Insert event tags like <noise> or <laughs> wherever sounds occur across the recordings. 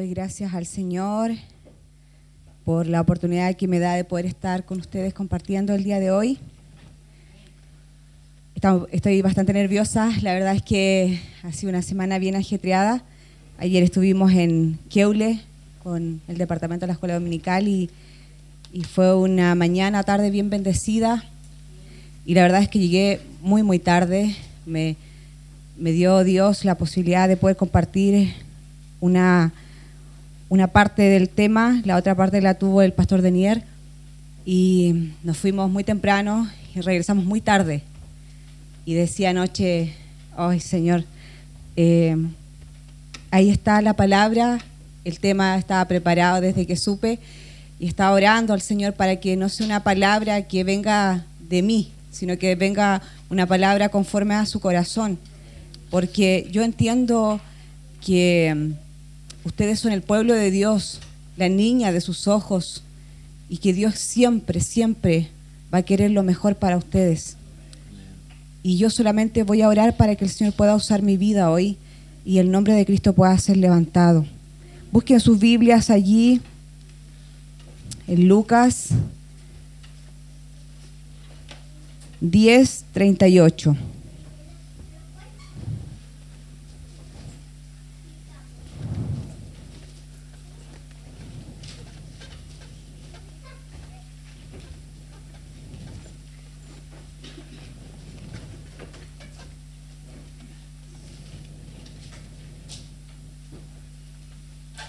Doy gracias al Señor por la oportunidad que me da de poder estar con ustedes compartiendo el día de hoy. Estoy bastante nerviosa, la verdad es que ha sido una semana bien ajetreada. Ayer estuvimos en Keule con el departamento de la escuela dominical y, y fue una mañana, tarde bien bendecida. Y la verdad es que llegué muy, muy tarde. Me, me dio Dios la posibilidad de poder compartir una, una parte del tema, la otra parte la tuvo el pastor Denier y nos fuimos muy temprano y regresamos muy tarde. Y decía anoche, ay Señor, eh, ahí está la palabra, el tema estaba preparado desde que supe y estaba orando al Señor para que no sea una palabra que venga de mí, sino que venga una palabra conforme a su corazón porque yo entiendo que ustedes son el pueblo de Dios, la niña de sus ojos, y que Dios siempre, siempre va a querer lo mejor para ustedes. Y yo solamente voy a orar para que el Señor pueda usar mi vida hoy y el nombre de Cristo pueda ser levantado. Busquen sus Biblias allí, en Lucas 10, 38.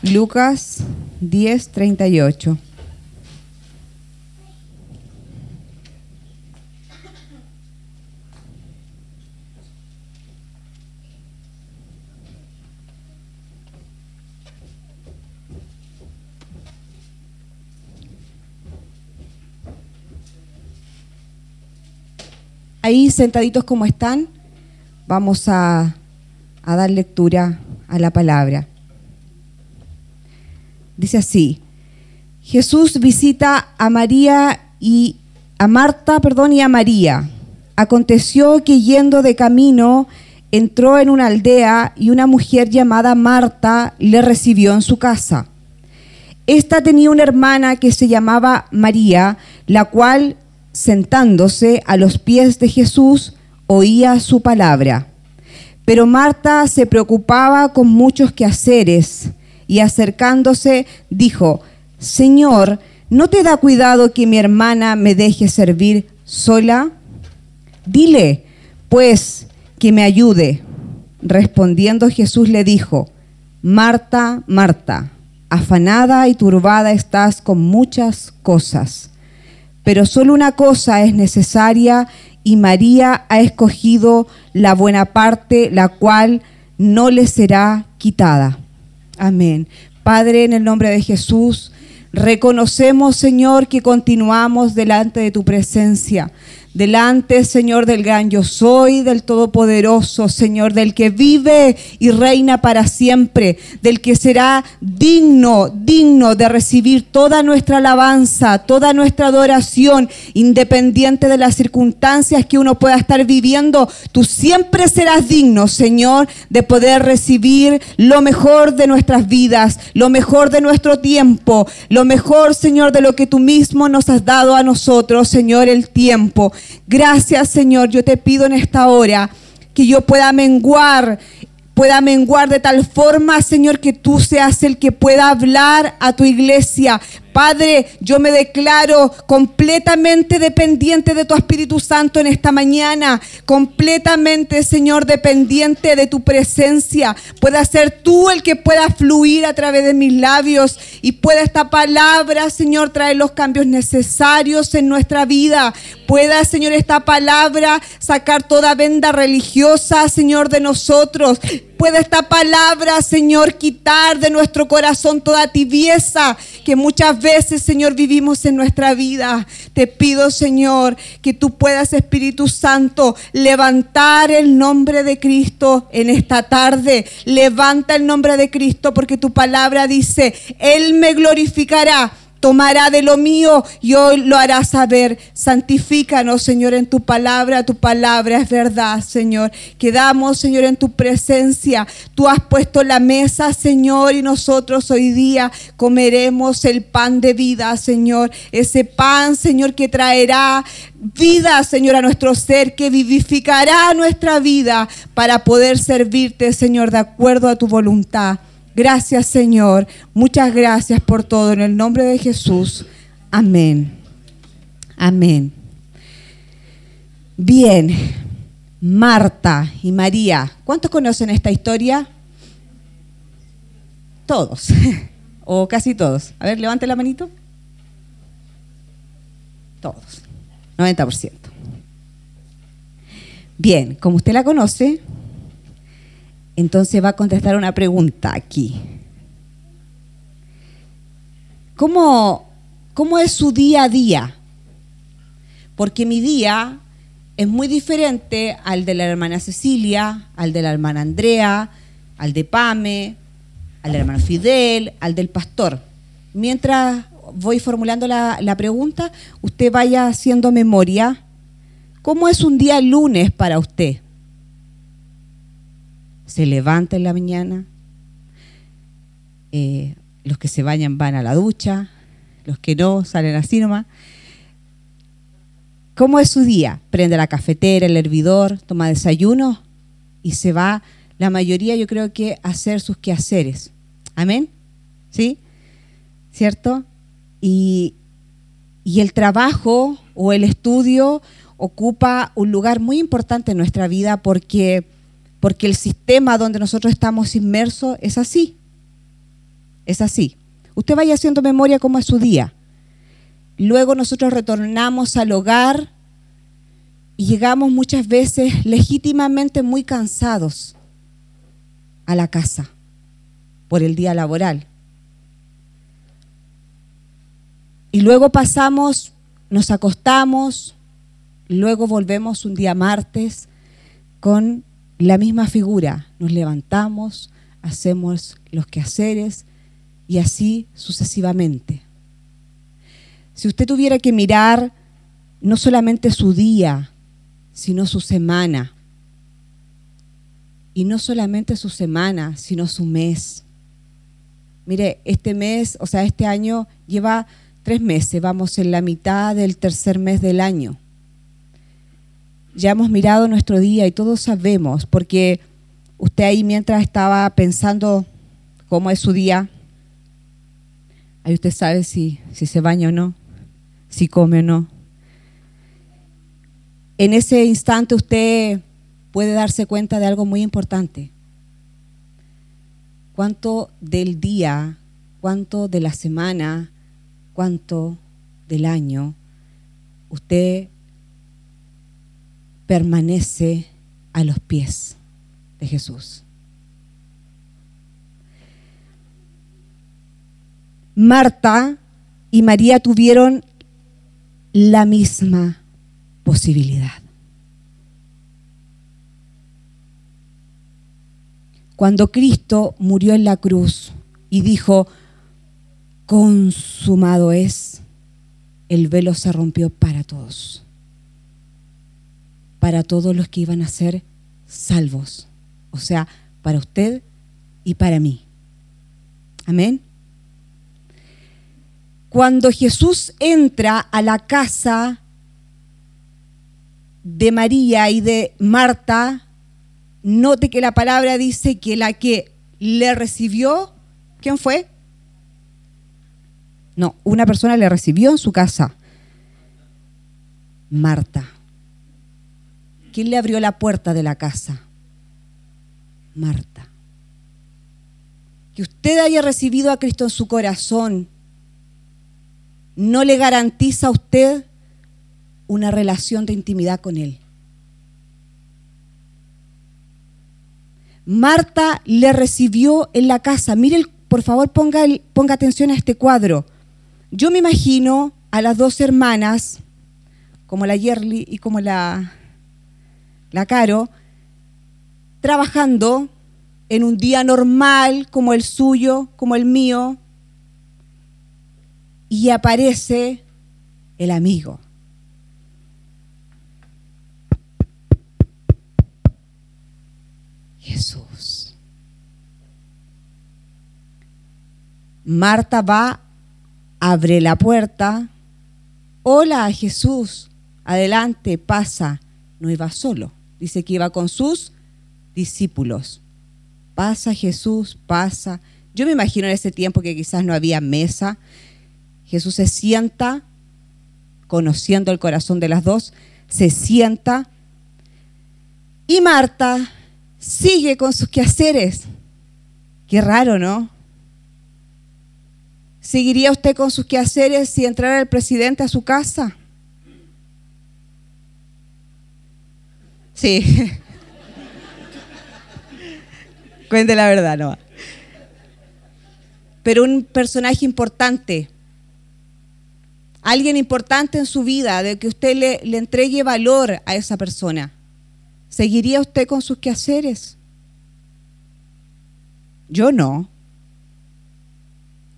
Lucas 10, 38. Ahí sentaditos como están, vamos a, a dar lectura a la palabra. Dice así, Jesús visita a María y a Marta, perdón, y a María. Aconteció que yendo de camino entró en una aldea y una mujer llamada Marta le recibió en su casa. Esta tenía una hermana que se llamaba María, la cual, sentándose a los pies de Jesús, oía su palabra. Pero Marta se preocupaba con muchos quehaceres y acercándose dijo, Señor, ¿no te da cuidado que mi hermana me deje servir sola? Dile, pues, que me ayude. Respondiendo Jesús le dijo, Marta, Marta, afanada y turbada estás con muchas cosas, pero solo una cosa es necesaria y María ha escogido la buena parte, la cual no le será quitada. Amén. Padre, en el nombre de Jesús, reconocemos, Señor, que continuamos delante de tu presencia delante, Señor, del gran yo soy, del Todopoderoso, Señor, del que vive y reina para siempre, del que será digno, digno de recibir toda nuestra alabanza, toda nuestra adoración, independiente de las circunstancias que uno pueda estar viviendo. Tú siempre serás digno, Señor, de poder recibir lo mejor de nuestras vidas, lo mejor de nuestro tiempo, lo mejor, Señor, de lo que tú mismo nos has dado a nosotros, Señor, el tiempo. Gracias Señor, yo te pido en esta hora que yo pueda menguar pueda menguar de tal forma, Señor, que tú seas el que pueda hablar a tu iglesia, Padre, yo me declaro completamente dependiente de tu Espíritu Santo en esta mañana, completamente, Señor, dependiente de tu presencia. Pueda ser tú el que pueda fluir a través de mis labios y pueda esta palabra, Señor, traer los cambios necesarios en nuestra vida. Pueda, Señor, esta palabra sacar toda venda religiosa, Señor, de nosotros. Pueda esta palabra, Señor, quitar de nuestro corazón toda tibieza que muchas veces, Señor, vivimos en nuestra vida. Te pido, Señor, que tú puedas, Espíritu Santo, levantar el nombre de Cristo en esta tarde. Levanta el nombre de Cristo porque tu palabra dice, Él me glorificará tomará de lo mío y hoy lo hará saber. Santifícanos, Señor, en tu palabra. Tu palabra es verdad, Señor. Quedamos, Señor, en tu presencia. Tú has puesto la mesa, Señor, y nosotros hoy día comeremos el pan de vida, Señor. Ese pan, Señor, que traerá vida, Señor, a nuestro ser, que vivificará nuestra vida para poder servirte, Señor, de acuerdo a tu voluntad. Gracias Señor, muchas gracias por todo. En el nombre de Jesús. Amén. Amén. Bien, Marta y María, ¿cuántos conocen esta historia? Todos, <laughs> o casi todos. A ver, levante la manito. Todos, 90%. Bien, como usted la conoce, entonces va a contestar una pregunta aquí. ¿Cómo, ¿Cómo es su día a día? Porque mi día es muy diferente al de la hermana Cecilia, al de la hermana Andrea, al de Pame, al hermano Fidel, al del pastor. Mientras voy formulando la, la, pregunta, usted vaya haciendo memoria. ¿Cómo es un día lunes para usted? Se levanta en la mañana, eh, los que se bañan van a la ducha, los que no salen así nomás. ¿Cómo es su día? Prende la cafetera, el hervidor, toma desayuno y se va, la mayoría yo creo que a hacer sus quehaceres. Amén. ¿Sí? ¿Cierto? Y, y el trabajo o el estudio ocupa un lugar muy importante en nuestra vida porque porque el sistema donde nosotros estamos inmersos es así. Es así. Usted vaya haciendo memoria cómo es su día. Luego nosotros retornamos al hogar y llegamos muchas veces legítimamente muy cansados a la casa por el día laboral. Y luego pasamos, nos acostamos, luego volvemos un día martes con la misma figura. Nos levantamos, hacemos los quehaceres y así sucesivamente. Si usted tuviera que mirar no solamente su día, sino su semana, y no solamente su semana, sino su mes. Mire, este mes, o sea, este año lleva tres meses, vamos en la mitad del tercer mes del año ya hemos mirado nuestro día y todos sabemos, porque usted ahí mientras estaba pensando cómo es su día, ahí usted sabe si, se baña o no, si come o no. En ese instante usted puede darse cuenta de algo muy importante. ¿Cuánto del día, cuánto de la semana, cuánto del año usted permanece a los pies de Jesús. Marta y María tuvieron la misma posibilidad. Cuando Cristo murió en la cruz y dijo, consumado es, el velo se rompió para todos para todos los que iban a ser salvos. O sea, para usted y para mí. Amén. Cuando Jesús entra a la casa de María y de Marta, note que la palabra dice que la que le recibió, ¿quién fue? No, una persona le recibió en su casa. Marta. ¿Quién le abrió la puerta de la casa? Marta. Que usted haya recibido a Cristo en su corazón no le garantiza a usted una relación de intimidad con Él. Marta le recibió en la casa. Mire, por favor, ponga, ponga atención a este cuadro. Yo me imagino a las dos hermanas, como la Yerli y como la la Caro, trabajando en un día normal como el suyo, como el mío. y aparece el amigo. Jesús. Marta va, abre la puerta. Hola Jesús, adelante, pasa. No iba solo, dice que iba con sus discípulos. Pasa Jesús, pasa. Yo me imagino en ese tiempo que quizás no había mesa. Jesús se sienta, conociendo el corazón de las dos, se sienta y Marta sigue con sus quehaceres. Qué raro, ¿no? ¿Seguiría usted con sus quehaceres si entrara el presidente a su casa? Sí. Cuente la verdad, no. Pero un personaje importante, alguien importante en su vida, de que usted le, le entregue valor a esa persona. ¿Seguiría usted con sus quehaceres? Yo no.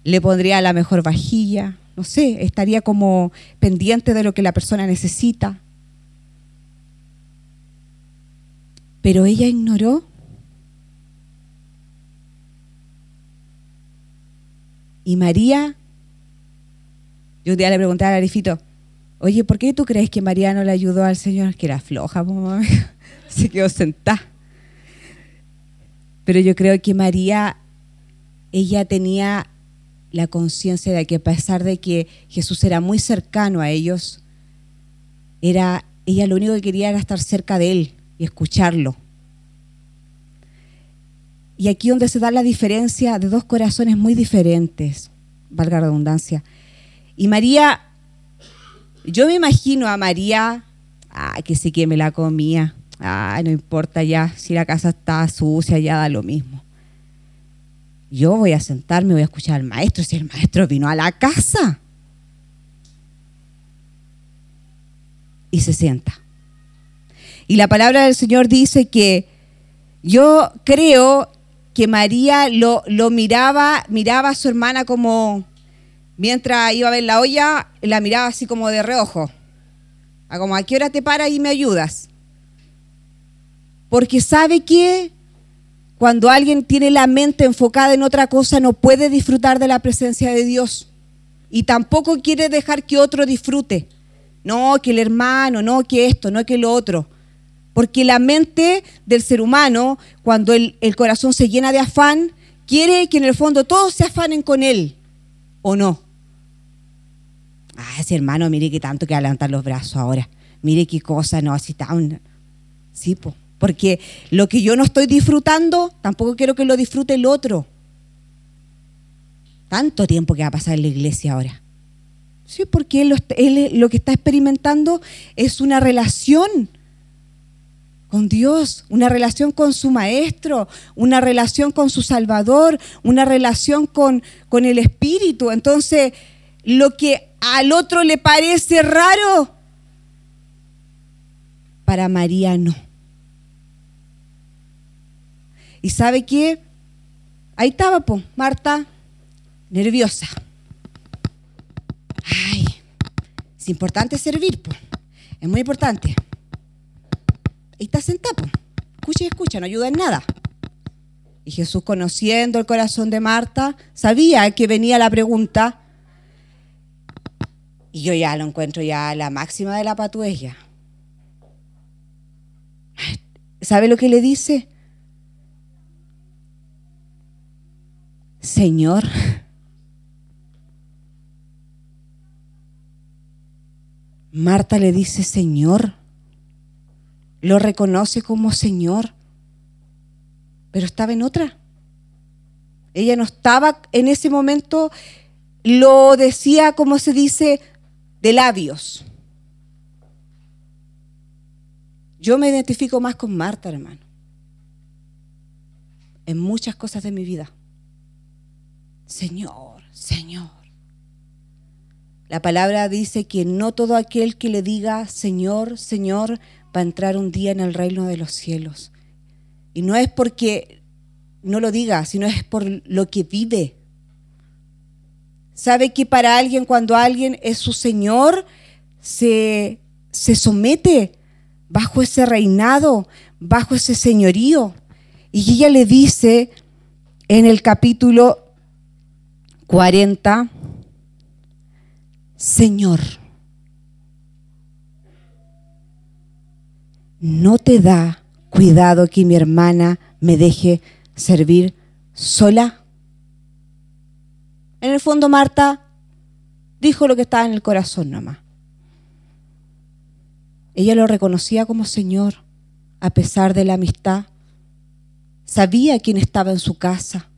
Le pondría la mejor vajilla, no sé, estaría como pendiente de lo que la persona necesita. Pero ella ignoró Y María, yo un día le pregunté a Arifito, oye, ¿por qué tú crees que María no le ayudó al Señor? Que era floja, <laughs> se quedó sentada. Pero yo creo que María, ella tenía la conciencia de que a pesar de que Jesús era muy cercano a ellos, era, ella lo único que quería era estar cerca de Él y escucharlo. Y aquí donde se da la diferencia de dos corazones muy diferentes, valga la redundancia. Y María, yo me imagino a María, ah, que sí que me la comía, ah, no importa ya, si la casa está sucia, ya da lo mismo. Yo voy a sentarme, voy a escuchar al maestro, si el maestro vino a la casa. Y se sienta. Y la palabra del Señor dice que yo creo que María lo, lo miraba, miraba a su hermana como, mientras iba a ver la olla, la miraba así como de reojo. A como, ¿a qué hora te paras y me ayudas? Porque sabe que cuando alguien tiene la mente enfocada en otra cosa no puede disfrutar de la presencia de Dios. Y tampoco quiere dejar que otro disfrute. No, que el hermano, no, que esto, no, que lo otro. Porque la mente del ser humano, cuando el, corazón se llena de afán, quiere que en el fondo todos se afanen con él, ¿o no? Ah, ese hermano, mire qué tanto que levantar los brazos ahora. Mire qué cosa, no, así está. Sí, porque lo que yo no estoy disfrutando, tampoco quiero que lo disfrute el otro. Tanto tiempo que va a pasar en la iglesia ahora. Sí, porque él lo que está experimentando es una relación con Dios, una relación con su Maestro, una relación con su Salvador, una relación con, con el Espíritu. Entonces, lo que al otro le parece raro, para María no. ¿Y sabe qué? Ahí estaba, Marta, nerviosa. Ay, es importante servir, es muy importante. Y está sentado. Escucha y escucha, no ayuda en nada. Y Jesús, conociendo el corazón de Marta, sabía que venía la pregunta. Y yo ya lo encuentro ya la máxima de la patuella. ¿Sabe lo que le dice? Señor, Marta le dice, Señor, lo reconoce como Señor, pero estaba en otra. Ella no estaba en ese momento, lo decía como se dice, de labios. Yo me identifico más con Marta, hermano, en muchas cosas de mi vida. Señor, Señor. La palabra dice que no todo aquel que le diga Señor, Señor, va a entrar un día en el reino de los cielos. Y no es porque no lo diga, sino es por lo que vive. Sabe que para alguien, cuando alguien es su Señor, se, se somete bajo ese reinado, bajo ese señorío. Y ella le dice en el capítulo 40, Señor, ¿no te da cuidado que mi hermana me deje servir sola? En el fondo Marta dijo lo que estaba en el corazón nomás. Ella lo reconocía como Señor a pesar de la amistad. Sabía quién estaba en su casa.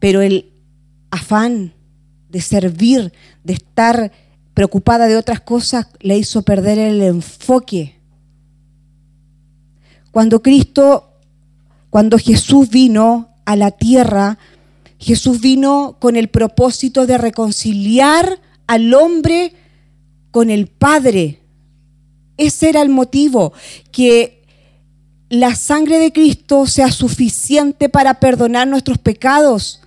Pero el afán de servir, de estar preocupada de otras cosas, le hizo perder el enfoque. Cuando Cristo, cuando Jesús vino a la tierra, Jesús vino con el propósito de reconciliar al hombre con el Padre. Ese era el motivo, que la sangre de Cristo sea suficiente para perdonar nuestros pecados.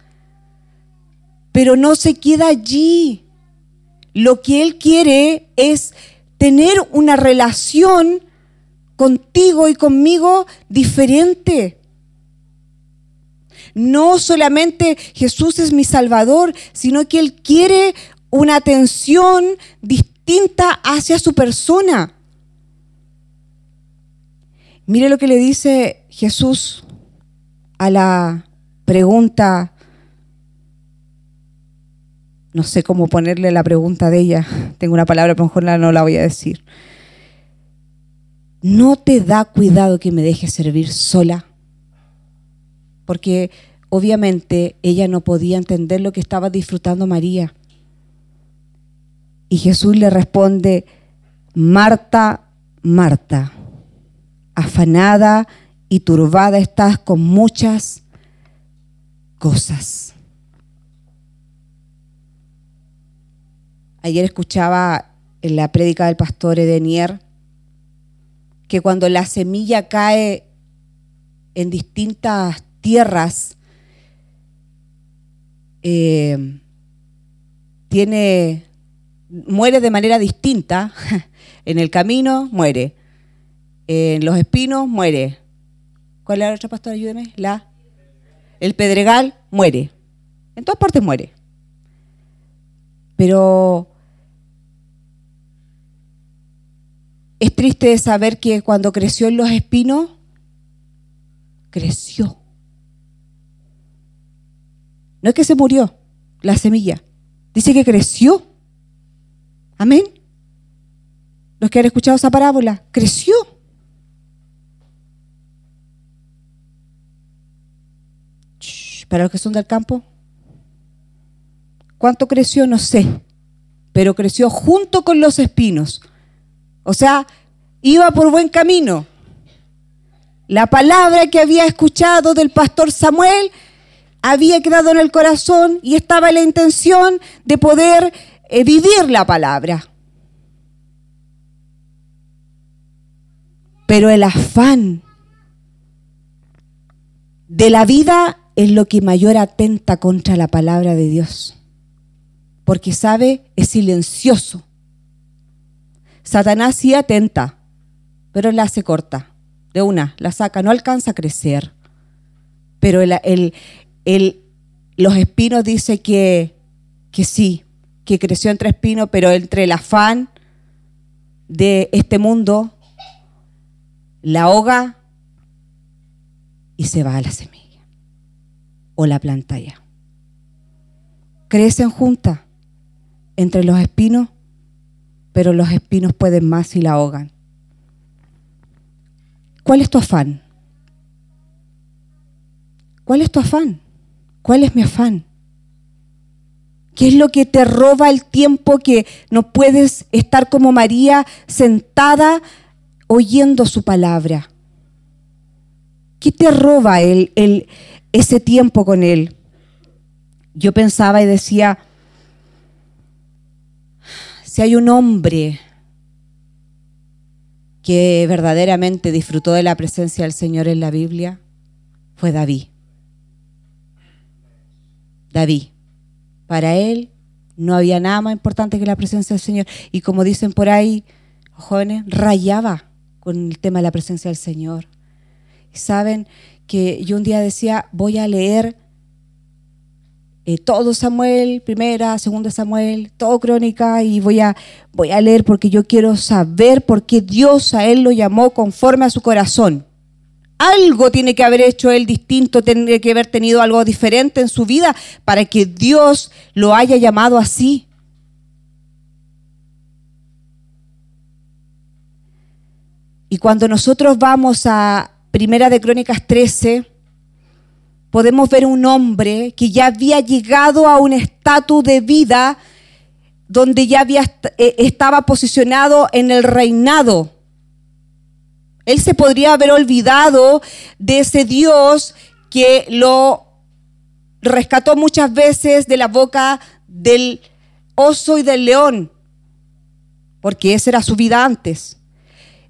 Pero no se queda allí. Lo que Él quiere es tener una relación contigo y conmigo diferente. No solamente Jesús es mi Salvador, sino que Él quiere una atención distinta hacia su persona. Mire lo que le dice Jesús a la pregunta, no sé cómo ponerle la pregunta de ella, tengo una palabra, pero mejor no la voy a decir. ¿No te da cuidado que me dejes servir sola? porque obviamente ella no podía entender lo que estaba disfrutando María. Y Jesús le responde, Marta, Marta, afanada y turbada estás con muchas cosas. Ayer escuchaba en la prédica del pastor Edenier que cuando la semilla cae en distintas tierras, eh, tiene, muere de manera distinta. <laughs> En el camino muere. En los espinos muere. ¿Cuál es la otra pastora? Ayúdeme. La, el pedregal muere. En todas partes muere. Pero es triste saber que cuando creció en los espinos, creció. No es que se murió la semilla, dice que creció. Amén. Los que han escuchado esa parábola, creció. Para los que son del campo, ¿cuánto creció? No sé, pero creció junto con los espinos. O sea, iba por buen camino. La palabra que había escuchado del pastor Samuel había quedado en el corazón y estaba la intención de poder eh, vivir la palabra. Pero el afán de la vida es lo que mayor atenta contra la palabra de Dios. Porque sabe, es silencioso. Satanás sí atenta, pero la hace corta. De una, la saca, no alcanza a crecer. Pero el, el, los espinos dice que, que sí, que creció entre espinos, pero entre el afán de este mundo, la ahoga y se va a la semilla o la planta ya. Crecen juntas entre los espinos, pero los espinos pueden más y la ahogan. ¿Cuál es tu afán? ¿Cuál es tu afán? ¿Cuál es mi afán? ¿Qué es lo que te roba el tiempo que no puedes estar como María sentada oyendo su palabra? ¿Qué te roba el, ese tiempo con Él? Yo pensaba y decía, si hay un hombre que verdaderamente disfrutó de la presencia del Señor en la Biblia, fue David. David. Para él no había nada más importante que la presencia del Señor. Y como dicen por ahí, jóvenes, rayaba con el tema de la presencia del Señor. Y saben que yo un día decía, voy a leer eh, todo Samuel, primera, segunda Samuel, todo crónica, y voy a, voy a leer porque yo quiero saber por qué Dios a él lo llamó conforme a su corazón. Algo tiene que haber hecho él distinto, tiene que haber tenido algo diferente en su vida para que Dios lo haya llamado así. Y cuando nosotros vamos a Primera de Crónicas 13, podemos ver un hombre que ya había llegado a un estatus de vida donde ya había, eh, estaba posicionado en el reinado. Él se podría haber olvidado de ese Dios que lo rescató muchas veces de la boca del oso y del león, porque esa era su vida antes.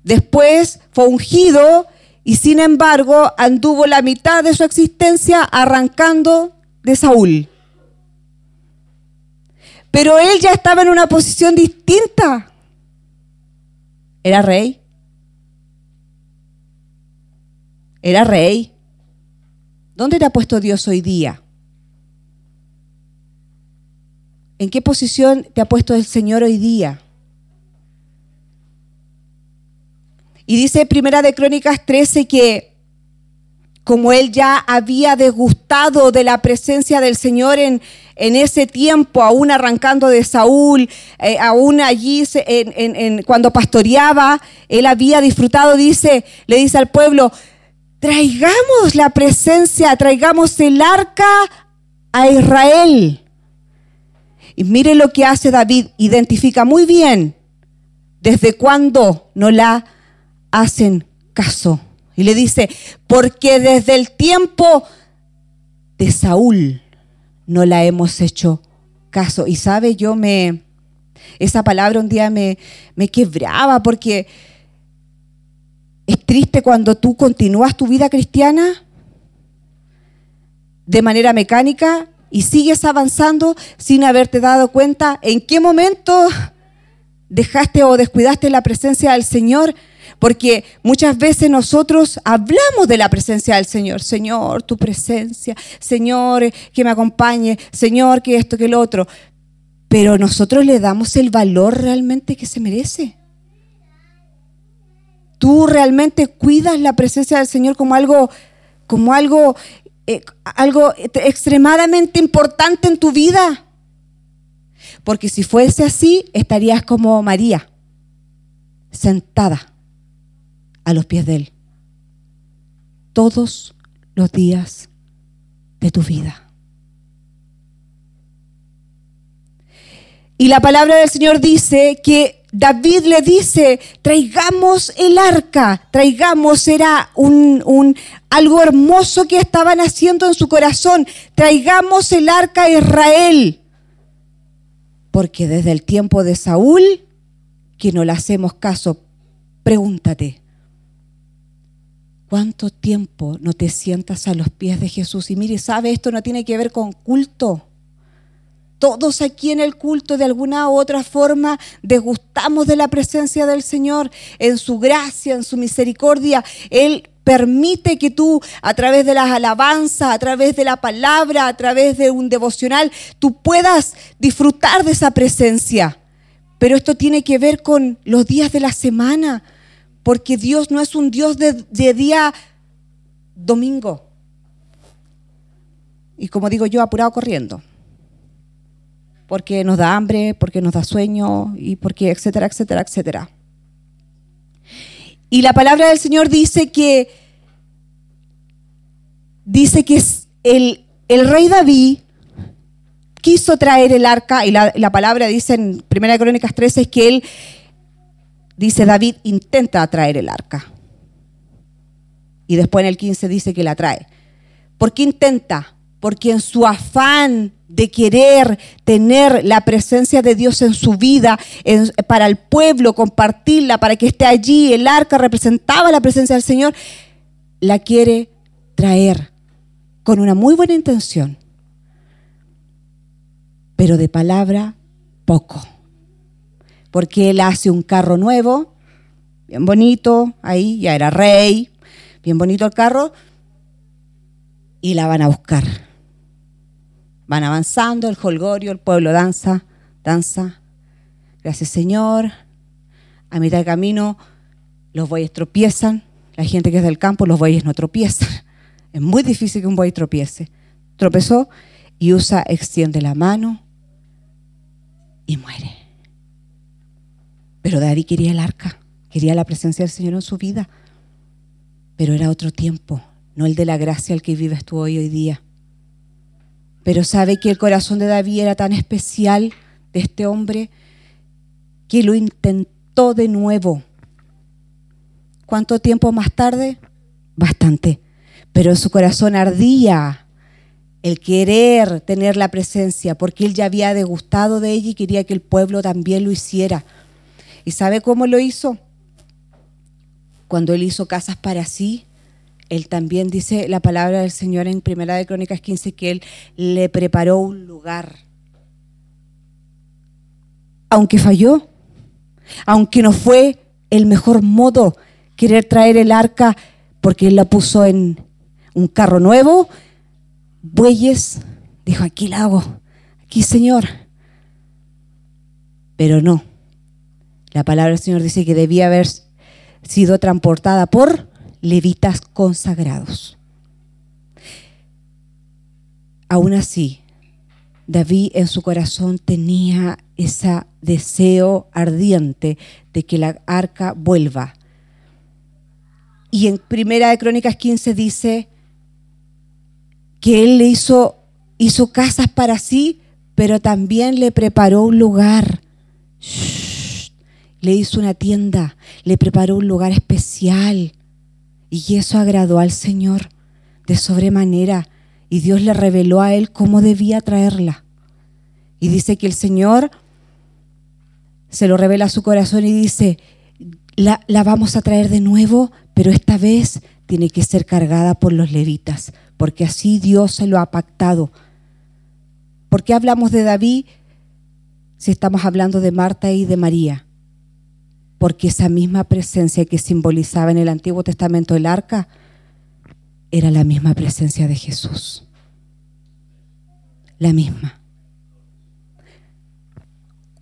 Después fue ungido y sin embargo anduvo la mitad de su existencia arrancando de Saúl. Pero él ya estaba en una posición distinta. Era rey. Era rey. ¿Dónde te ha puesto Dios hoy día? ¿En qué posición te ha puesto el Señor hoy día? Y dice Primera de Crónicas 13 que como él ya había degustado de la presencia del Señor en, en ese tiempo, aún arrancando de Saúl, eh, aún allí cuando pastoreaba, él había disfrutado, dice, le dice al pueblo, traigamos la presencia, traigamos el arca a Israel. Y mire lo que hace David, identifica muy bien desde cuándo no la hacen caso. Y le dice, porque desde el tiempo de Saúl no la hemos hecho caso. Y sabe, yo me, esa palabra un día me, me quebraba porque es triste cuando tú continúas tu vida cristiana de manera mecánica y sigues avanzando sin haberte dado cuenta en qué momento dejaste o descuidaste la presencia del Señor porque muchas veces nosotros hablamos de la presencia del Señor. Señor, tu presencia. Señor, que me acompañe. Señor, que esto, que lo otro. Pero nosotros le damos el valor realmente que se merece. Tú realmente cuidas la presencia del Señor como algo, como algo, eh, algo extremadamente importante en tu vida. Porque si fuese así, estarías como María, sentada a los pies de Él. Todos los días de tu vida. Y la palabra del Señor dice que David le dice, traigamos el arca, traigamos, era un, algo hermoso que estaban haciendo en su corazón, traigamos el arca a Israel. Porque desde el tiempo de Saúl, que no le hacemos caso, pregúntate, ¿Cuánto tiempo no te sientas a los pies de Jesús? Y mire, ¿sabe? Esto no tiene que ver con culto. Todos aquí en el culto de alguna u otra forma degustamos de la presencia del Señor, en su gracia, en su misericordia. Él permite que tú a través de las alabanzas, a través de la palabra, a través de un devocional, tú puedas disfrutar de esa presencia. Pero esto tiene que ver con los días de la semana porque Dios no es un Dios de, día domingo. Y como digo yo, apurado corriendo. Porque nos da hambre, porque nos da sueño y porque etcétera, etcétera, etcétera. Y la palabra del Señor dice que dice que el, el rey David quiso traer el arca, y la, la palabra dice en 1 Crónicas 13 es que él dice David, intenta traer el arca. Y después en el 15 dice que la trae. ¿Por qué intenta? Porque en su afán de querer tener la presencia de Dios en su vida, para el pueblo, compartirla, para que esté allí, el arca representaba la presencia del Señor, la quiere traer con una muy buena intención. pero de palabra poco. Porque él hace un carro nuevo, bien bonito, ahí ya era rey, bien bonito el carro, y la van a buscar. Van avanzando, el holgorio, el pueblo danza, danza. Gracias Señor. A mitad de camino los bueyes tropiezan. La gente que es del campo, los bueyes no tropiezan. <laughs> Es muy difícil que un buey tropiece. Tropezó y Usa extiende la mano y muere. Pero David quería el arca, quería la presencia del Señor en su vida. Pero era otro tiempo, no el de la gracia al que vives tú hoy hoy día. Pero sabe que el corazón de David era tan especial de este hombre que lo intentó de nuevo. ¿Cuánto tiempo más tarde? Bastante. Pero su corazón ardía el querer tener la presencia, porque él ya había degustado de ella y quería que el pueblo también lo hiciera. ¿Y sabe cómo lo hizo? Cuando él hizo casas para sí, él también dice la palabra del Señor en Primera de Crónicas 15 que él le preparó un lugar. Aunque falló, aunque no fue el mejor modo querer traer el arca porque él la puso en un carro nuevo, bueyes, dijo, aquí la hago, aquí Señor. Pero no, la palabra del Señor dice que debía haber sido transportada por levitas consagrados. Aún así, David en su corazón tenía ese deseo ardiente de que la arca vuelva. Y en Primera de Crónicas 15 dice que él le hizo, hizo casas para sí, pero también le preparó un lugar. Le hizo una tienda, le preparó un lugar especial y eso agradó al Señor de sobremanera. Y Dios le reveló a él cómo debía traerla. Y dice que el Señor se lo revela a su corazón y dice, la, la, vamos a traer de nuevo, pero esta vez tiene que ser cargada por los levitas, porque así Dios se lo ha pactado. ¿Por qué hablamos de David si estamos hablando de Marta y de María? Porque esa misma presencia que simbolizaba en el Antiguo Testamento el arca era la misma presencia de Jesús. La misma.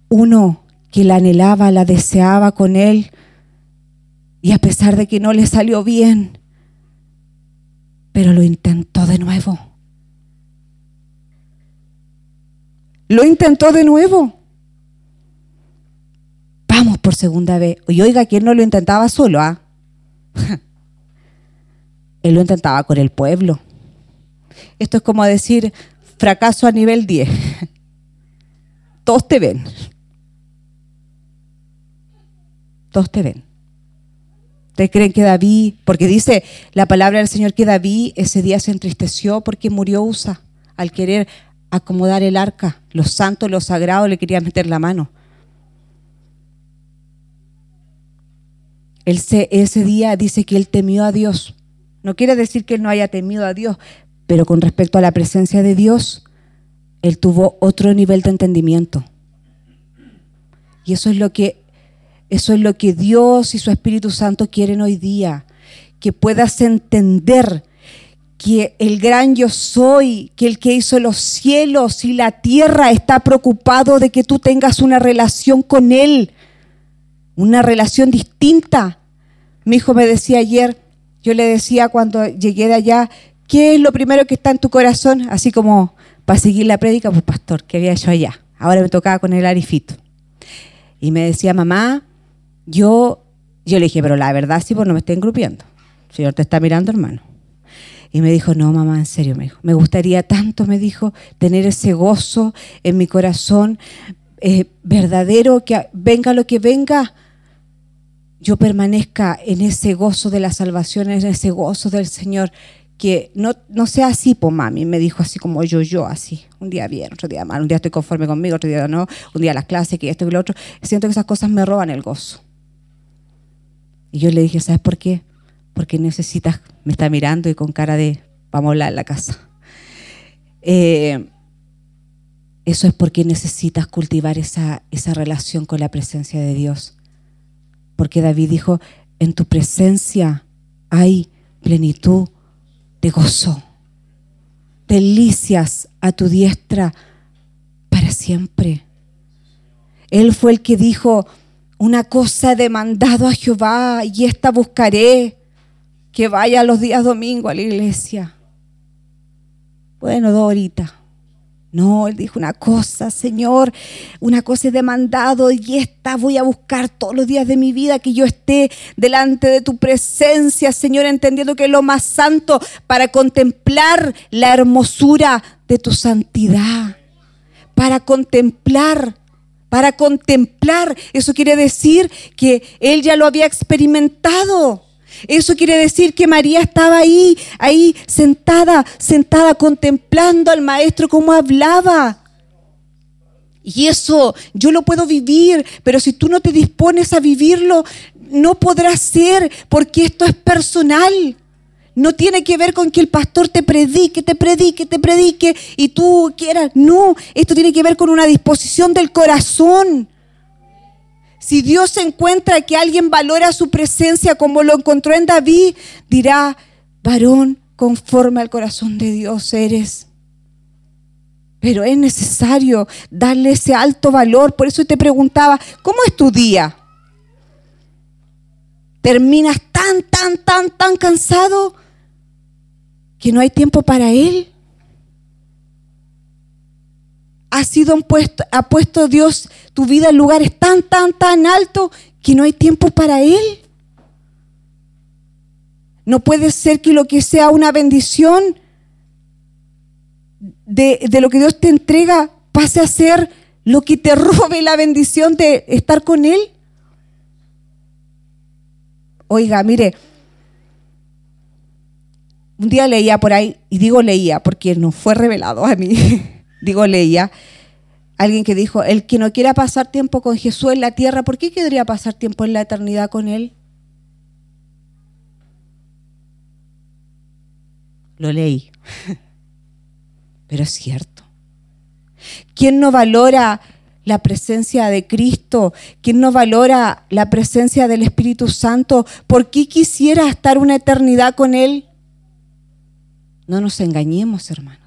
Uno que la anhelaba, la deseaba con él, y a pesar de que no le salió bien, pero lo intentó de nuevo. Lo intentó de nuevo por segunda vez. Y oiga, ¿quién no lo intentaba solo? Ah? <laughs> Él lo intentaba con el pueblo. Esto es como decir fracaso a nivel 10. <laughs> Todos te ven. Todos te ven. ¿Ustedes creen que David, porque dice la palabra del Señor que David ese día se entristeció porque murió Usa al querer acomodar el arca? Los santos, los sagrados le querían meter la mano. Ese día dice que él temió a Dios. No quiere decir que él no haya temido a Dios, pero con respecto a la presencia de Dios, él tuvo otro nivel de entendimiento. Y eso es lo que eso es lo que Dios y su Espíritu Santo quieren hoy día, que puedas entender que el gran yo soy, que el que hizo los cielos y la tierra está preocupado de que tú tengas una relación con él, una relación distinta mi hijo me decía ayer, yo le decía cuando llegué de allá, ¿qué es lo primero que está en tu corazón? Así como para seguir la prédica, pues pastor, ¿qué había hecho allá? Ahora me tocaba con el arifito. Y me decía, mamá, yo, yo le dije, pero la verdad sí, pues no me estén engrupiendo. El Señor te está mirando, hermano. Y me dijo, no, mamá, en serio, me dijo, me gustaría tanto, me dijo, tener ese gozo en mi corazón eh, verdadero, que venga lo que venga, yo permanezca en ese gozo de la salvación, en ese gozo del Señor, que no, no sea así, po mami, me dijo así como yo, yo, así, un día bien, otro día mal, un día estoy conforme conmigo, otro día no, un día las clases, que esto y lo otro, siento que esas cosas me roban el gozo. Y yo le dije, ¿sabes por qué? Porque necesitas, me está mirando y con cara de, vamos a hablar en la casa. Eh, eso es porque necesitas cultivar esa, esa relación con la presencia de Dios. Porque David dijo, en tu presencia hay plenitud de gozo, delicias a tu diestra para siempre. Él fue el que dijo, una cosa he demandado a Jehová y esta buscaré, que vaya los días domingo a la iglesia. Bueno, dos horitas. No, él dijo una cosa, Señor, una cosa he demandado y esta voy a buscar todos los días de mi vida, que yo esté delante de tu presencia, Señor, entendiendo que es lo más santo para contemplar la hermosura de tu santidad, para contemplar, para contemplar. Eso quiere decir que él ya lo había experimentado. Eso quiere decir que María estaba ahí, ahí sentada, sentada contemplando al maestro como hablaba. Y eso yo lo puedo vivir, pero si tú no te dispones a vivirlo, no podrás ser, porque esto es personal. No tiene que ver con que el pastor te predique, te predique, te predique y tú quieras. No, esto tiene que ver con una disposición del corazón. Si Dios encuentra que alguien valora su presencia como lo encontró en David, dirá, varón conforme al corazón de Dios eres. Pero es necesario darle ese alto valor. Por eso te preguntaba, ¿cómo es tu día? ¿Terminas tan, tan, tan, tan cansado que no hay tiempo para Él? Ha sido puesto, ha puesto Dios tu vida en lugares tan, tan, tan altos que no hay tiempo para Él. No puede ser que lo que sea una bendición de, de lo que Dios te entrega pase a ser lo que te <laughs> robe la bendición de estar con Él. Oiga, mire, un día leía por ahí, y digo leía porque no fue revelado a mí. <laughs> digo leía, alguien que dijo, el que no quiera pasar tiempo con Jesús en la tierra, ¿por qué querría pasar tiempo en la eternidad con Él? Lo leí, <laughs> pero es cierto. ¿Quién no valora la presencia de Cristo? ¿Quién no valora la presencia del Espíritu Santo? ¿Por qué quisiera estar una eternidad con Él? No nos engañemos, hermanos.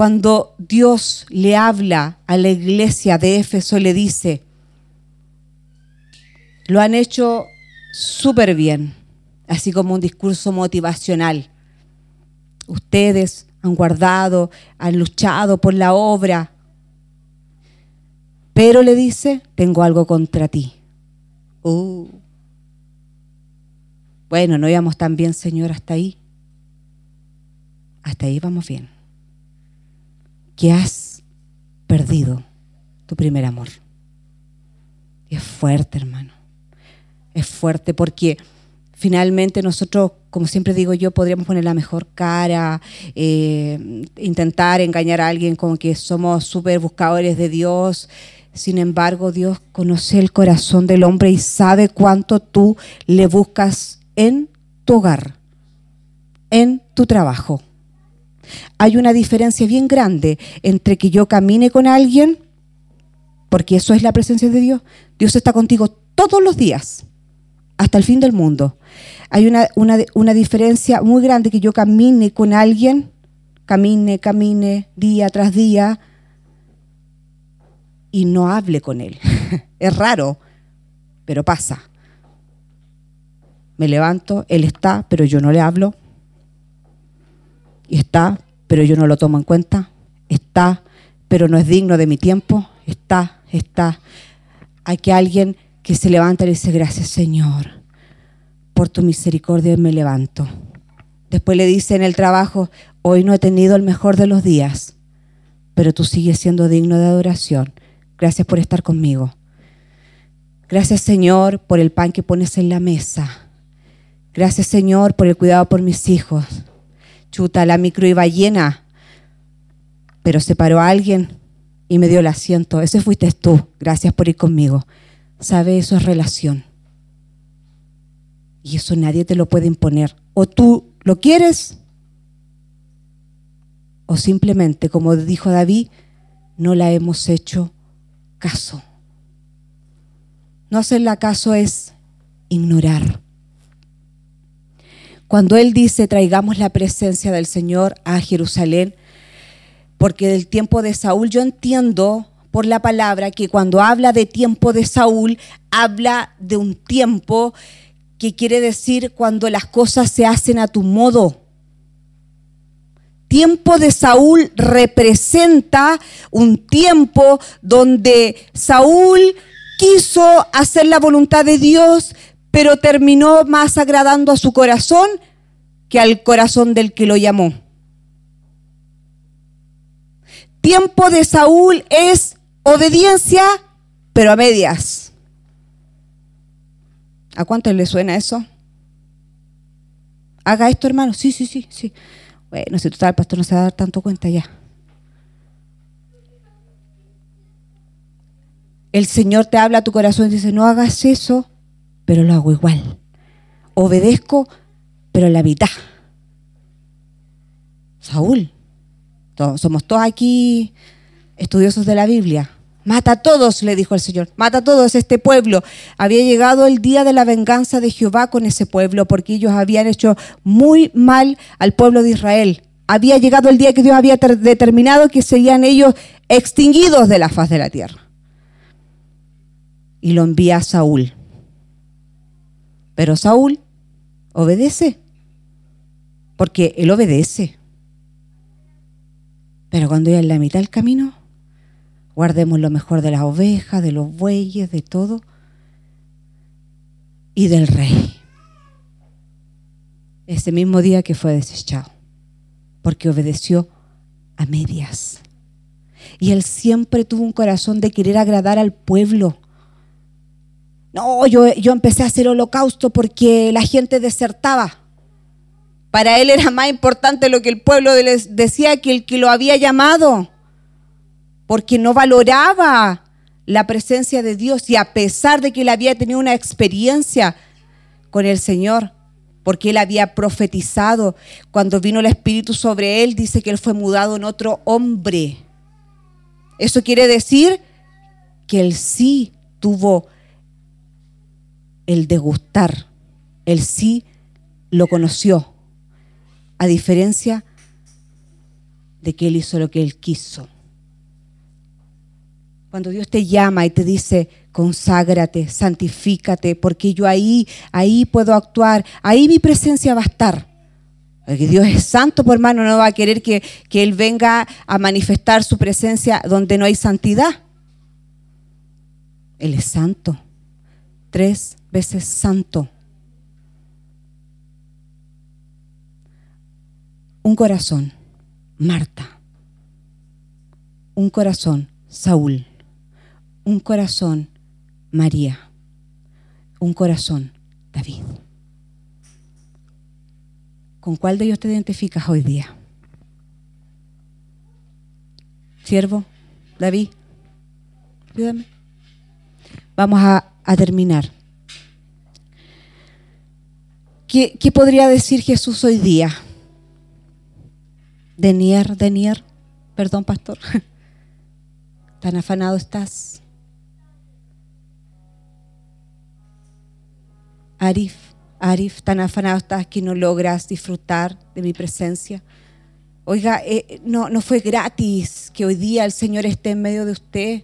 Cuando Dios le habla a la iglesia de Éfeso, le dice, lo han hecho súper bien, así como un discurso motivacional. Ustedes han guardado, han luchado por la obra, pero le dice, tengo algo contra ti. Uh. Bueno, no íbamos tan bien, Señor, hasta ahí. Hasta ahí vamos bien que has perdido tu primer amor. Es fuerte, hermano. Es fuerte porque finalmente nosotros, como siempre digo yo, podríamos poner la mejor cara, eh, intentar engañar a alguien con que somos súper buscadores de Dios. Sin embargo, Dios conoce el corazón del hombre y sabe cuánto tú le buscas en tu hogar, en tu trabajo, hay una diferencia bien grande entre que yo camine con alguien, porque eso es la presencia de Dios. Dios está contigo todos los días, hasta el fin del mundo. Hay una, una diferencia muy grande que yo camine con alguien, camine, camine día tras día y no hable con él. <laughs> es raro, pero pasa. Me levanto, él está, pero yo no le hablo y está, pero yo no lo tomo en cuenta, está, pero no es digno de mi tiempo, está, está. Hay que alguien que se levanta y le dice, gracias Señor, por tu misericordia me levanto. Después le dice en el trabajo, hoy no he tenido el mejor de los días, pero tú sigues siendo digno de adoración. Gracias por estar conmigo. Gracias Señor por el pan que pones en la mesa. Gracias Señor por el cuidado por mis hijos. Chuta, la micro iba llena, pero se paró alguien y me dio el asiento. Ese fuiste tú. Gracias por ir conmigo. ¿Sabe? Eso es relación. Y eso nadie te lo puede imponer. O tú lo quieres O simplemente, como dijo David, no la hemos hecho caso. No hacerle caso es ignorar. Cuando Él dice, traigamos la presencia del Señor a Jerusalén, porque del tiempo de Saúl yo entiendo por la palabra que cuando habla de tiempo de Saúl, habla de un tiempo que quiere decir cuando las cosas se hacen a tu modo. Tiempo de Saúl representa un tiempo donde Saúl quiso hacer la voluntad de Dios, pero terminó más agradando a su corazón que al corazón del que lo llamó. Tiempo de Saúl es obediencia, pero a medias. ¿A cuánto le suena eso? Haga esto, hermano. Sí, sí, sí, sí. Bueno, si total, el pastor no se va a dar tanto cuenta ya. El Señor te habla a tu corazón y dice, no hagas eso, pero lo hago igual. Obedezco, pero la mitad. Saúl, somos todos aquí estudiosos de la Biblia. Mata a todos, le dijo el Señor. Mata a todos este pueblo. Había llegado el día de la venganza de Jehová con ese pueblo porque ellos habían hecho muy mal al pueblo de Israel. Había llegado el día que Dios había determinado que serían ellos extinguidos de la faz de la tierra. Y lo envía a Saúl. Pero Saúl obedece, porque él obedece. Pero cuando ya en la mitad del camino, guardemos lo mejor de las ovejas, de los bueyes, de todo, y del rey. Ese mismo día que fue desechado, porque obedeció a medias. Y él siempre tuvo un corazón de querer agradar al pueblo no, yo, yo empecé a hacer holocausto porque la gente desertaba. Para él era más importante lo que el pueblo les decía que el que lo había llamado, porque no valoraba la presencia de Dios y a pesar de que él había tenido una experiencia con el Señor, porque él había profetizado, cuando vino el Espíritu sobre él, dice que él fue mudado en otro hombre. Eso quiere decir que él sí tuvo el degustar, el sí lo conoció, a diferencia de que él hizo lo que él quiso. Cuando Dios te llama y te dice, conságrate, santifícate, porque yo ahí, ahí puedo actuar, ahí mi presencia va a estar. Porque Dios es santo, por hermano, no va a querer que, que Él venga a manifestar su presencia donde no hay santidad. Él es santo. Tres veces santo. Un corazón, Marta. Un corazón, Saúl. Un corazón, María. Un corazón, David. ¿Con cuál de ellos te identificas hoy día? Siervo, David, ayúdame. Vamos a, a terminar. ¿Qué, podría decir Jesús hoy día? Denier, Denier, perdón pastor, <laughs> tan afanado estás. Arif, Arif, tan afanado estás que no logras disfrutar de mi presencia. Oiga, eh, no, no fue gratis que hoy día el Señor esté en medio de usted.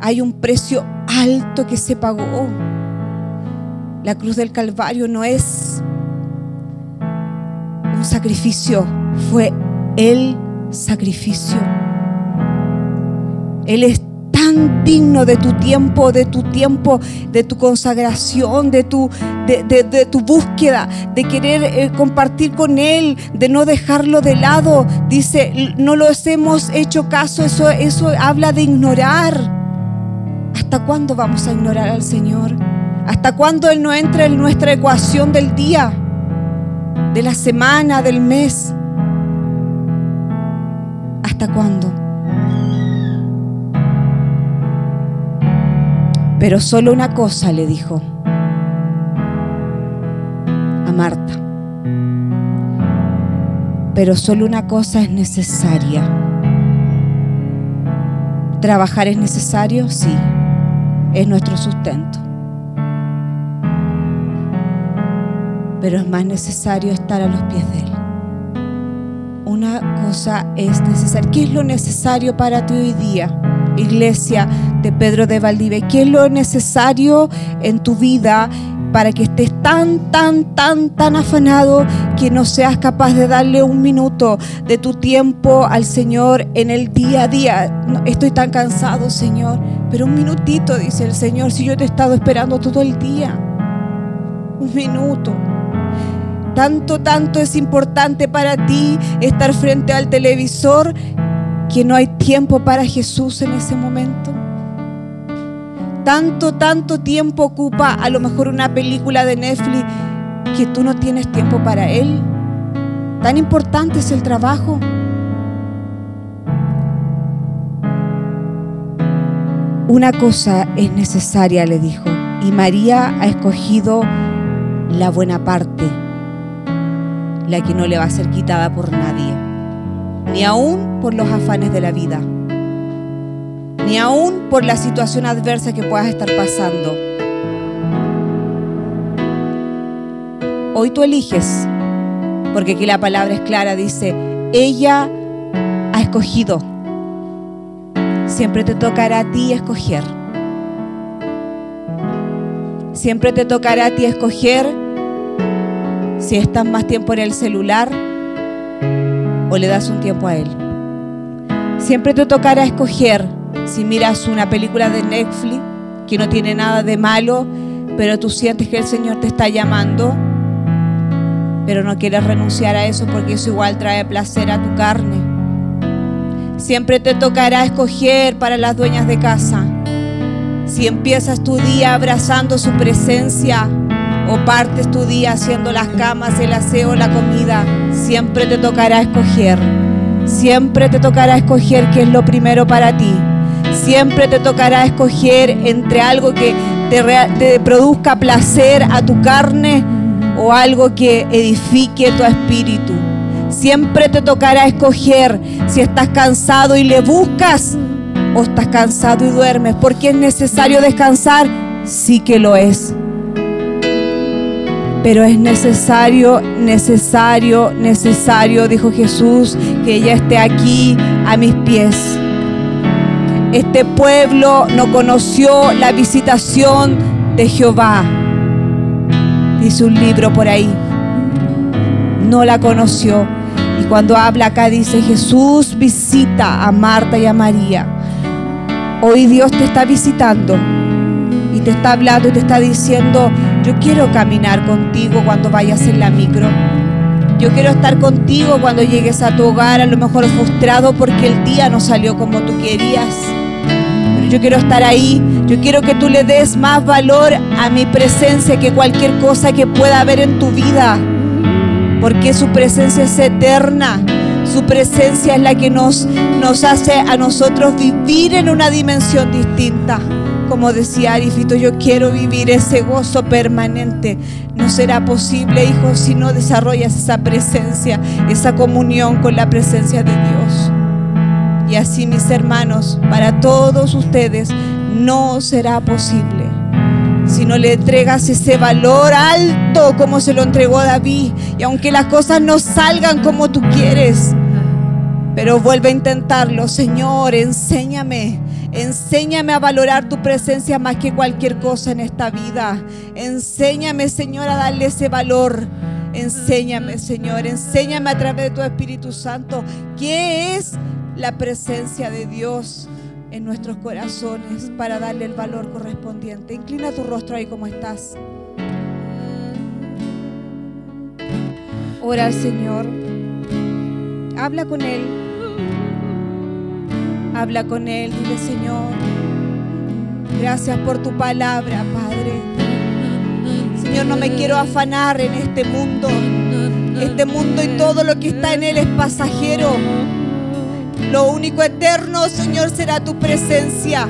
Hay un precio alto que se pagó. La cruz del Calvario no es un sacrificio, fue el sacrificio. Él es tan digno de tu tiempo, de tu tiempo, de tu consagración, de tu, de, tu búsqueda, de querer eh, compartir con Él, de no dejarlo de lado. Dice, no los hemos hecho caso, eso, eso habla de ignorar. ¿Hasta cuándo vamos a ignorar al Señor? ¿Hasta cuándo Él no entra en nuestra ecuación del día, de la semana, del mes? ¿Hasta cuándo? Pero solo una cosa le dijo a Marta. Pero solo una cosa es necesaria. ¿Trabajar es necesario? Sí. Es nuestro sustento. Pero es más necesario estar a los pies de Él. Una cosa es necesaria. ¿Qué es lo necesario para ti hoy día? Iglesia de Pedro de Valdivia, ¿qué es lo necesario en tu vida para que estés tan, tan, tan, tan afanado que no seas capaz de darle un minuto de tu tiempo al Señor en el día a día. estoy tan cansado, Señor, pero un minutito, dice el Señor, si yo te he estado esperando todo el día. Un minuto. Tanto, tanto es importante para ti estar frente al televisor que no hay tiempo para Jesús en ese momento tanto, tanto tiempo ocupa a lo mejor una película de Netflix que tú no tienes tiempo para Él. Tan importante es el trabajo. Una cosa es necesaria, le dijo, y María ha escogido la buena parte, la que no le va a ser quitada por nadie, ni aún por los afanes de la vida ni aún por la situación adversa que puedas estar pasando. Hoy tú eliges, porque aquí la palabra es clara, dice, ella ha escogido. Siempre te tocará a ti escoger. Siempre te tocará a ti escoger si estás más tiempo en el celular o le das un tiempo a él. Siempre te tocará escoger si miras una película de Netflix que no tiene nada de malo, pero tú sientes que el Señor te está llamando, pero no quieres renunciar a eso porque eso igual trae placer a tu carne. Siempre te tocará escoger para las dueñas de casa. Si empiezas tu día abrazando su presencia o partes tu día haciendo las camas, el aseo, la comida, siempre te tocará escoger. Siempre te tocará escoger qué es lo primero para ti. Siempre te tocará escoger entre algo que te, produzca placer a tu carne o algo que edifique tu espíritu. Siempre te tocará escoger si estás cansado y le buscas o estás cansado y duermes. Porque es necesario descansar, sí que lo es. Pero es necesario, necesario, necesario, dijo Jesús, que ella esté aquí a mis pies. Este pueblo no conoció la visitación de Jehová. Dice un libro por ahí. No la conoció. Y cuando habla acá dice, Jesús visita a Marta y a María. Hoy Dios te está visitando y te está hablando y te está diciendo, yo quiero caminar contigo cuando vayas en la micro. Yo quiero estar contigo cuando llegues a tu hogar, a lo mejor frustrado porque el día no salió como tú querías. Yo quiero estar ahí. Yo quiero que tú le des más valor a mi presencia que cualquier cosa que pueda haber en tu vida. Porque su presencia es eterna. Su presencia es la que nos, nos hace a nosotros vivir en una dimensión distinta. Como decía Arifito, yo quiero vivir ese gozo permanente. No será posible, hijo, si no desarrollas esa presencia, esa comunión con la presencia de Dios. Y así, mis hermanos, para todos ustedes no será posible si no le entregas ese valor alto como se lo entregó David. Y aunque las cosas no salgan como tú quieres, pero vuelve a intentarlo, Señor, enséñame. Enséñame a valorar tu presencia más que cualquier cosa en esta vida. Enséñame, Señor, a darle ese valor. Enséñame, Señor, enséñame a través de tu Espíritu Santo qué es la presencia de Dios en nuestros corazones para darle el valor correspondiente. Inclina tu rostro ahí como estás. Ora al Señor. Habla con Él. Habla con Él. Dile, Señor, gracias por tu palabra, Padre. Señor, no me quiero afanar en este mundo. Este mundo y todo lo que está en él es pasajero. Lo único eterno, Señor, será tu presencia.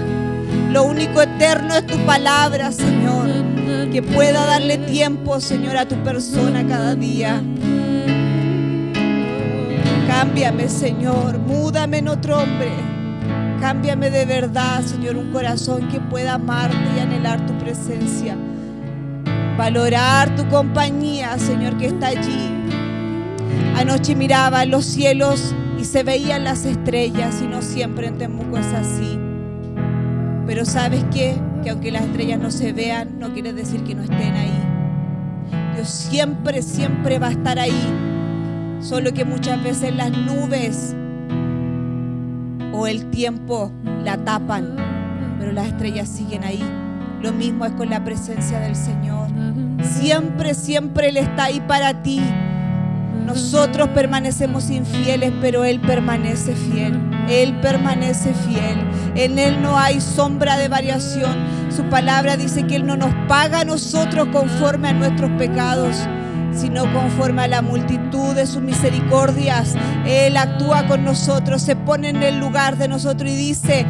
Lo único eterno es tu palabra, Señor. Que pueda darle tiempo, Señor, a tu persona cada día. Cámbiame, Señor. Múdame en otro hombre. Cámbiame de verdad, Señor, un corazón que pueda amarte y anhelar tu presencia. Valorar tu compañía, Señor, que está allí. Anoche miraba los cielos y se veían las estrellas y no siempre en Temuco es así. Pero sabes qué? Que aunque las estrellas no se vean, no quiere decir que no estén ahí. Dios siempre, siempre va a estar ahí. Solo que muchas veces las nubes o el tiempo la tapan, pero las estrellas siguen ahí. Lo mismo es con la presencia del Señor. Siempre, siempre Él está ahí para ti. Nosotros permanecemos infieles, pero Él permanece fiel. Él permanece fiel. En Él no hay sombra de variación. Su palabra dice que Él no nos paga a nosotros conforme a nuestros pecados sino conforme a la multitud de sus misericordias. Él actúa con nosotros, se pone en el lugar de nosotros y dice,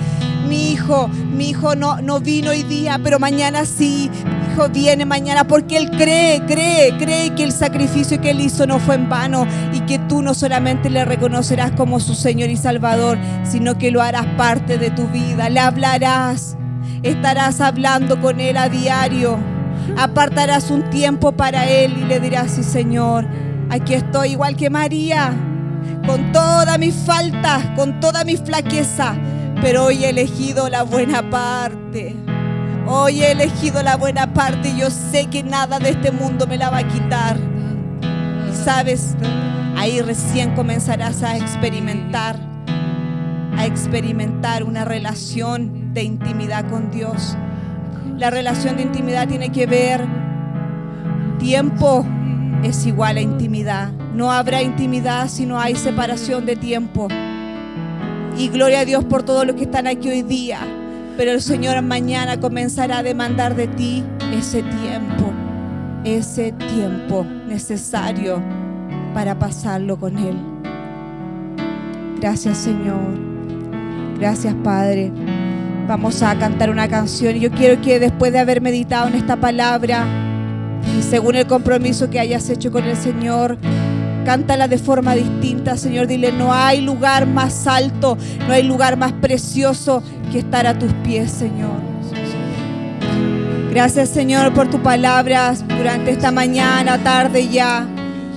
mi hijo, mi hijo no, no vino hoy día, pero mañana sí, mi hijo viene mañana porque Él cree, cree, cree que el sacrificio que Él hizo no fue en vano y que tú no solamente le reconocerás como su Señor y Salvador, sino que lo harás parte de tu vida, le hablarás, estarás hablando con Él a diario apartarás un tiempo para Él y le dirás, sí Señor, aquí estoy igual que María, con toda mi falta, con toda mi flaqueza, pero hoy he elegido la buena parte. Hoy he elegido la buena parte y yo sé que nada de este mundo me la va a quitar. Y sabes, ahí recién comenzarás a experimentar, a experimentar una relación de intimidad con Dios la relación de intimidad tiene que ver, tiempo es igual a intimidad. No habrá intimidad si no hay separación de tiempo. Y gloria a Dios por todos los que están aquí hoy día. Pero el Señor mañana comenzará a demandar de ti ese tiempo, ese tiempo necesario para pasarlo con Él. Gracias Señor. Gracias Padre. Vamos a cantar una canción y yo quiero que después de haber meditado en esta palabra y según el compromiso que hayas hecho con el Señor, cántala de forma distinta, Señor. Dile, no hay lugar más alto, no hay lugar más precioso que estar a tus pies, Señor. Gracias, Señor, por tu palabra durante esta mañana, tarde ya.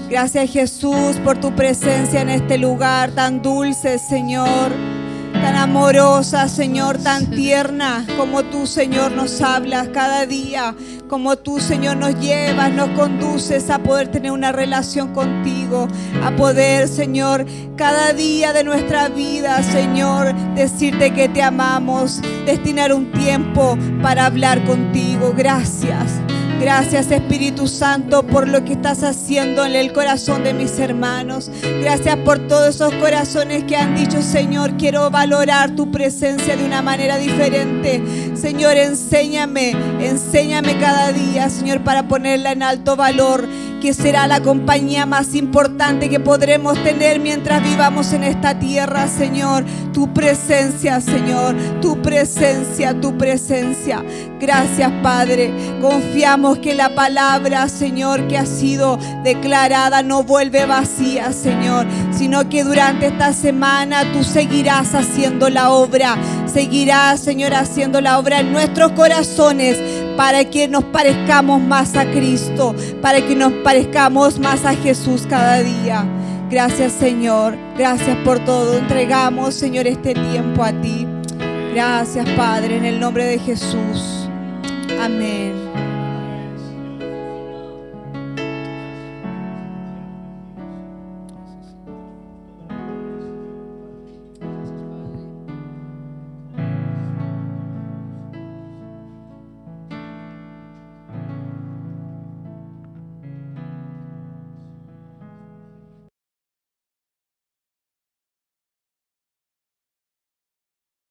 Gracias, Jesús, por tu presencia en este lugar tan dulce, Señor tan amorosa, Señor, tan tierna, como tú, Señor, nos hablas cada día, como tú, Señor, nos llevas, nos conduces a poder tener una relación contigo, a poder, Señor, cada día de nuestra vida, Señor, decirte que te amamos, destinar un tiempo para hablar contigo. Gracias. Gracias Espíritu Santo por lo que estás haciendo en el corazón de mis hermanos. Gracias por todos esos corazones que han dicho, Señor, quiero valorar tu presencia de una manera diferente. Señor, enséñame, enséñame cada día, Señor, para ponerla en alto valor que será la compañía más importante que podremos tener mientras vivamos en esta tierra, Señor. Tu presencia, Señor, tu presencia, tu presencia. Gracias, Padre. Confiamos que la palabra, Señor, que ha sido declarada no vuelve vacía, Señor, sino que durante esta semana tú seguirás haciendo la obra. Seguirás, Señor, haciendo la obra en nuestros corazones para que nos parezcamos más a Cristo, para que nos parezcamos más a Jesús cada día. Gracias Señor, gracias por todo. Entregamos Señor este tiempo a ti. Gracias Padre, en el nombre de Jesús. Amén.